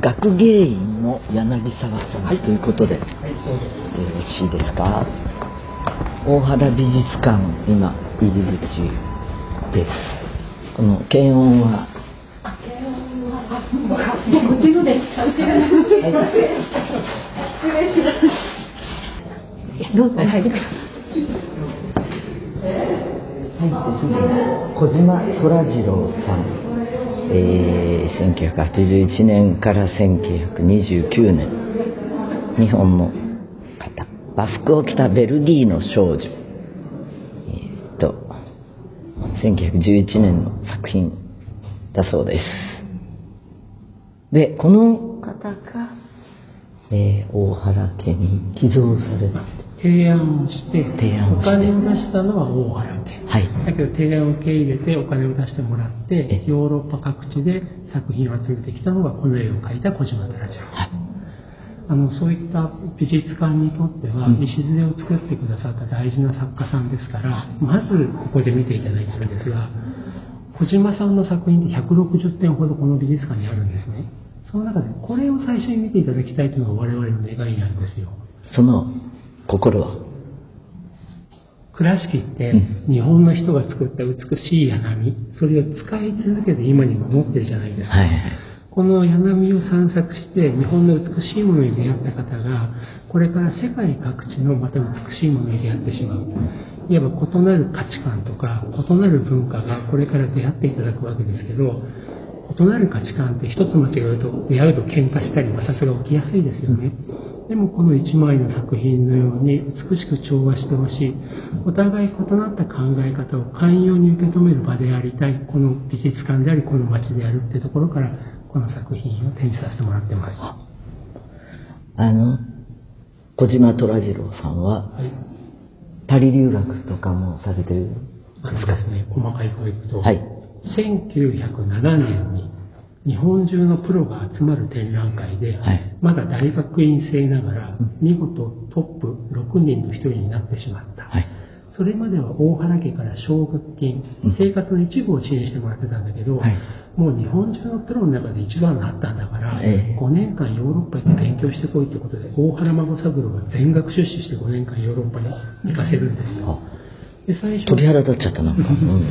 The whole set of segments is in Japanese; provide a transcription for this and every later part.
学芸員の柳沢さん、はいということで、はい。よろしいですか？大原美術館今入り口ですこの検温は？どうぞ、はい。入ってすぐ小島虎次郎さん、えー、1981年から1929年。日本の方。和服を着たベルギーの少女。えーっと1911年の作品だそうです。でこの方が、えー大原家に寄贈された提案をして、提案お金を出したのは大原家。はいだけど提案を受け入れてお金を出してもらってえ、ヨーロッパ各地で作品を集めてきたのがこの絵を描いた小島虎次郎。はいあのそういった美術館にとっては、うん礎を作ってくださった大事な作家さんですから、まずここで見ていただいてるんですが、小島さんの作品って160点ほどこの美術館にあるんですね。その中でこれを最初に見ていただきたいというのが我々の願いなんですよ。その心は。倉敷ってうん日本の人が作った美しい柳、それを使い続けて今にも持ってるじゃないですか。はいはい。この柳を散策して日本の美しいものに出会った方がこれから世界各地のまた美しいものに出会ってしまう。いわば異なる価値観とか異なる文化がこれから出会っていただくわけですけど異なる価値観って一つ間違うと出会うと喧嘩したり摩擦が起きやすいですよねでもこの一枚の作品のように美しく調和してほしい。お互い異なった考え方を寛容に受け止める場でありたい。この美術館でありこの街であるっていうところからこの作品を展示させてもらってます。はあの小島虎次郎さんはい。パリ留学とかもされてるあのですね、細かい方行くと、はい。1907年に日本中のプロが集まる展覧会で、はい。まだ大学院生ながら、見事トップ6人の一人になってしまった。はい。それまでは大原家から奨学金うん、生活の一部を支援してもらってたんだけど、はい。もう日本中のプロの中で一番になったんだから、ええ。5年間ヨーロッパ行って勉強してこいってことで、大原孫三郎が全額出資して5年間ヨーロッパに行かせるんですよ。あ。で最初鳥肌立っちゃったなうん、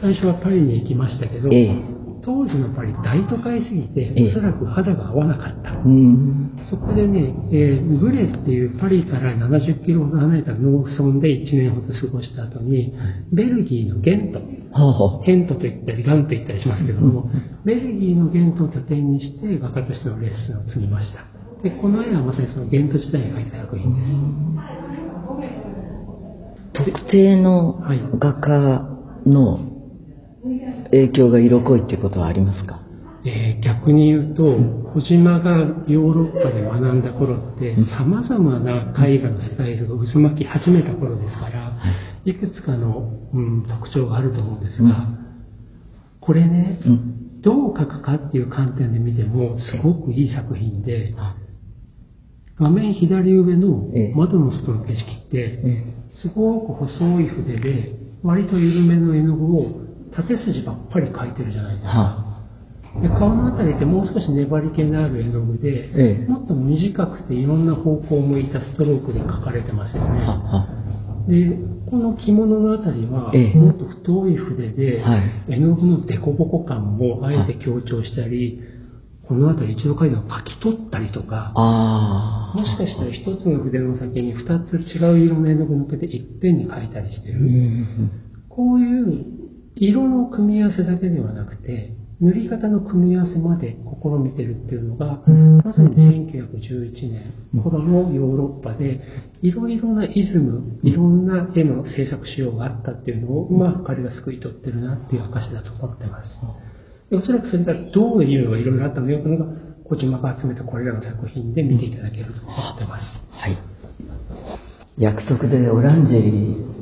最初はパリに行きましたけど、ええ当時のパリ大都会すぎて、ええ。おそらく肌が合わなかった。うん。そこでね、えーグレっていうパリから70キロほど離れた農村で1年ほど過ごした後に、ベルギーのゲント、はあはヘントと言ったりガンと言ったりしますけども、ベルギーのゲントを拠点にして画家としてのレッスンを積みました。で、この絵はまさにそのゲント時代に描いた作品です。特定のはい。画家の影響が色濃いっていうことはありますか？えー逆に言うと、小島がヨーロッパで学んだ頃って、様々な絵画のスタイルが渦巻き始めた頃ですから、い。くつかの、うん、特徴があると思うんですが、うん。これね、うん。どう描くかっていう観点で見ても、すごくいい作品で、あ画面左上のええ。窓の外の景色って、え。すごく細い筆で、割と緩めの絵の具を縦筋ばっかり描いてるじゃないですか。はで顔のあたりってもう少し粘り気のある絵の具で、ええ。もっと短くていろんな方向を向いたストロークで描かれてますよあはね。はで、この着物のあたりは、ええ。もっと太い筆で、はい。絵の具の凸凹感もあえて強調したり、このあたり一度描いたのを描き取ったりとか、ああもしかしたら一つの筆の先に二つ違う色の絵の具を乗っけていっぺんに描いたりしてる。うん。こういう色の組み合わせだけではなくて、塗り方の組み合わせまで試みてるっていうのが、まさに1911年頃のヨーロッパで、いろいろなイズム、いろんな絵の制作仕様があったっていうのを、うまく彼が救い取ってるなっていう証だと思ってます。でおそらくそれがどういうのがいろいろあったのよというのが、小島が集めたこれらの作品で見ていただけると思ってます。はい。約束でオランジェリー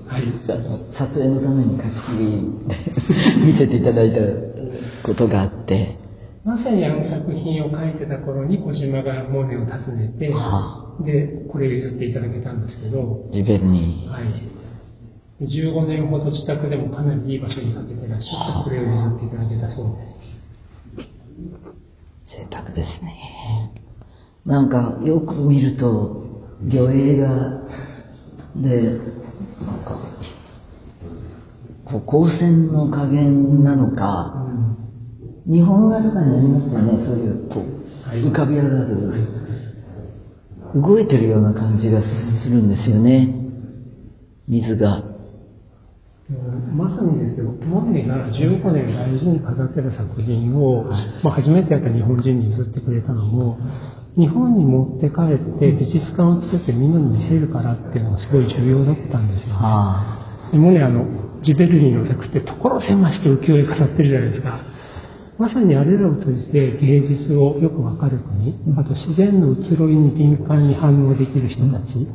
撮影のために貸し切りで見せていただいたことがあってまさにあの作品を描いてた頃に小島がモネを訪ねて、はで、これを譲っていただけたんですけど、ジベルニはい。15年ほど自宅でもかなりいい場所にかけてらっしゃって、これを譲っていただけたそうです。贅沢ですね。なんかよく見ると、魚影が、で、か、こう光線の加減なのか、日本画とかにありますよね、そういう、こう、浮かび上がる、動いてるような感じがするんですよね。水が。うんまさにですけど、モネが15年大事に飾ってた作品を、まあ、初めてやった日本人に譲ってくれたのも、日本に持って帰って美術館を作ってみんなに見せるからっていうのがすごい重要だったんですよね。あでモネあの、ジベルリーの作って所狭しと浮世絵飾ってるじゃないですか。まさにあれらを通じて芸術をよくわかる国、あと自然の移ろいに敏感に反応できる人たち、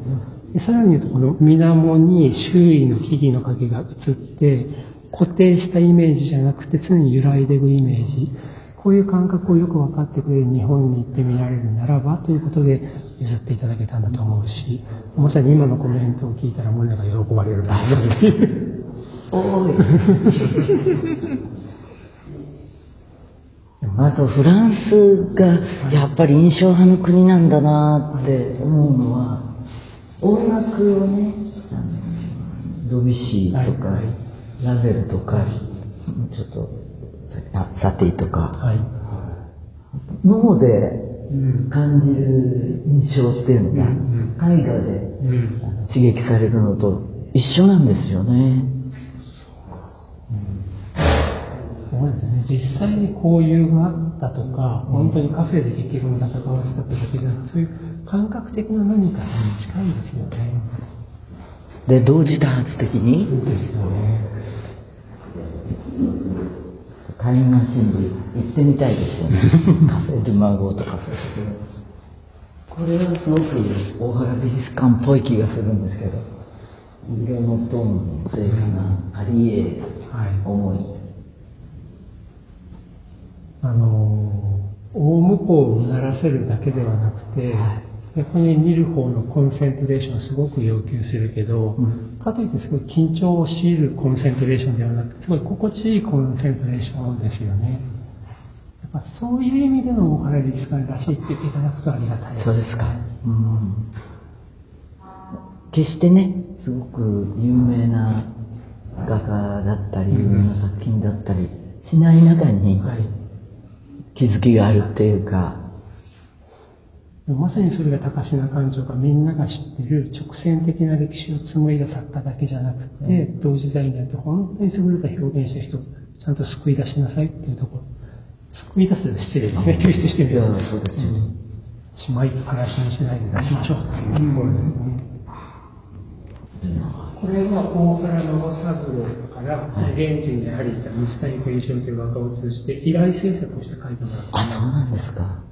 でさらに言うとこの水面に周囲の木々の影が映って、固定したイメージじゃなくて常に揺らいでいくイメージ、こういう感覚をよく分かってくれる日本に行ってみられるならばということで譲っていただけたんだと思うし、まさに今のコメントを聞いたらモネが喜ばれるな。おい。あとフランスがやっぱり印象派の国なんだなって思うのは音楽をねドビュッシーとか、はいはいラヴェルとかちょっとさサティとかはい。脳でうん。感じる印象っていうのがうん絵画で刺激されるのと一緒なんですよね。そうですね。実際に交流があったとか、本当にカフェで劇論が関わってたってだけじゃなくそういう感覚的な何かに近いですよね。で同時多発的に？そうですよね。タイムマシンで行ってみたいですよね。カフェ・ドゥ・マゴーとかこれはすごく大原美術館っぽい気がするんですけど、色のトーンの正確なアリエはい。思い。あのー、大向こうをうならせるだけではなくて、逆に見る方のコンセントレーションをすごく要求するけど、うんかといってすごい緊張を強いるコンセントレーションではなくて、すごい心地いいコンセントレーションですよね。やっぱそういう意味での大原美術館らしいって言っていただくとありがたいそうですか。うん。決してね、すごく有名な画家だったり、有名な作品だったりしない中にはい。気づきがあるっていうか、まさにそれが高階館長がみんなが知ってる直線的な歴史を紡いだ作家だけじゃなくて、同時代にあって本当に優れた表現した人をちゃんと救い出しなさいっていうところ。救い出すと失礼ですね。救出してみる。いやそうですよねしまいっぱなしにしないで出しましょうというところですね。これは大原直三郎から、現地にやはりいた水谷健一郎という画家を通じて依頼制作をして書いてもらった。あ、そうなんですか。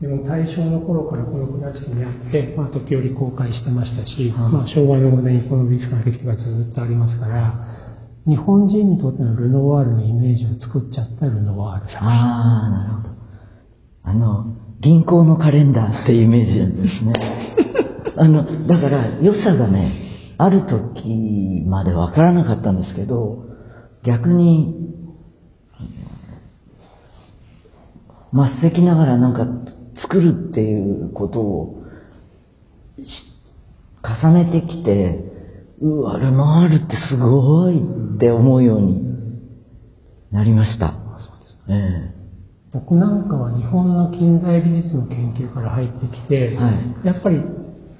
でも大正の頃からこの倉敷にあって、まあ、時折公開してましたし、はいまあ、昭和の5年にこの美術館ができてからずっとありますから、日本人にとってのルノワールのイメージを作っちゃったルノワール作品。ああ、なるほど。あの、銀行のカレンダーっていうイメージなんですね。あの、だから良さがね、ある時までわからなかったんですけど、逆に、末席ながらなんか作るっていうことをし重ねてきて、うわ、ルノワールってすごいって思うようになりました。ええ。僕なんかは日本の近代美術の研究から入ってきて、はい。やっぱり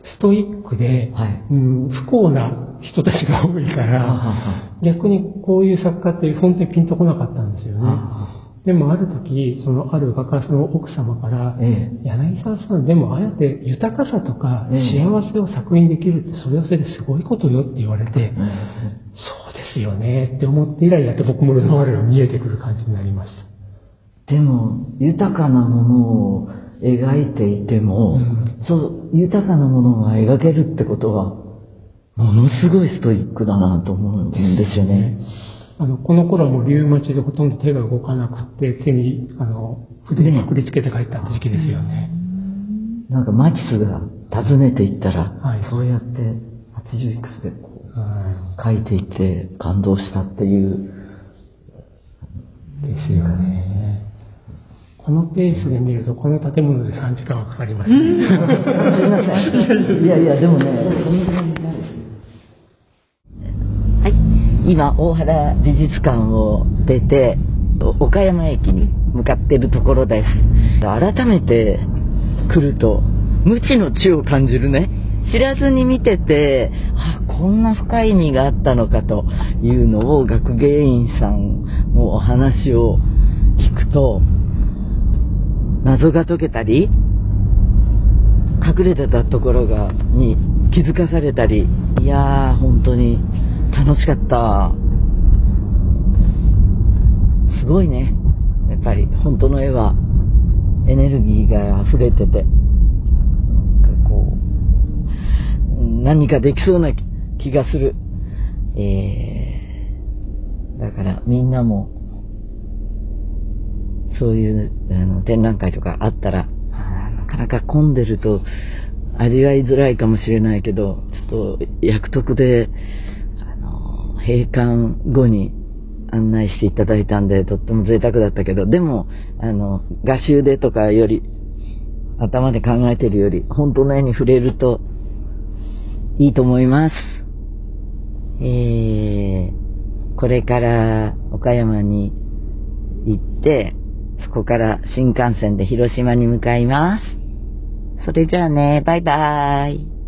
ストイックで、はい。うん、不幸な人たちが多いから、は逆にこういう作家って本当にピンとこなかったんですよね。はでもある時、そのある画家の奥様から、え柳沢さん、でもああやって豊かさとかええ。幸せを作品できるって、それはそれですごいことよって言われて、えそうですよねって思って以来やって僕もルノワールが見えてくる感じになりました。でも、豊かなものを描いていても、うんそう、豊かなものが描けるってことは、ものすごいストイックだなと思うんですよね。あの、この頃はもうリウマチでほとんど手が動かなくて、手に、あの、筆にくくりつけて帰った時期ですよね。なんかマキスが訪ねていったら、はいそうやって80いくつでこううん描いていて感動したっていう、ですよね。このペースで見ると、この建物で3時間はかかります。すみません。いやいや、でもね、はい。今、大原美術館を出て、岡山駅に向かっているところです。改めて来ると、無知の知を感じるね。知らずに見てて、あ、こんな深い意味があったのかというのを学芸員さんのお話を聞くと、謎が解けたり、隠れてたところが、に気づかされたり、いやー、本当に楽しかった。すごいね。やっぱり、本当の絵はエネルギーが溢れてて、なんかこう、何かできそうな気がする。えー、だからみんなも、そういうあの展覧会とかあったら、なかなか混んでると味わいづらいかもしれないけど、ちょっと約束で、あの、閉館後に案内していただいたんで、とっても贅沢だったけど、でも、あの、画集でとかより、頭で考えてるより、本当の絵に触れると、いいと思います。えー、これから岡山に行って、こから新幹線で広島に向かいます。それじゃあね、バイバーイ。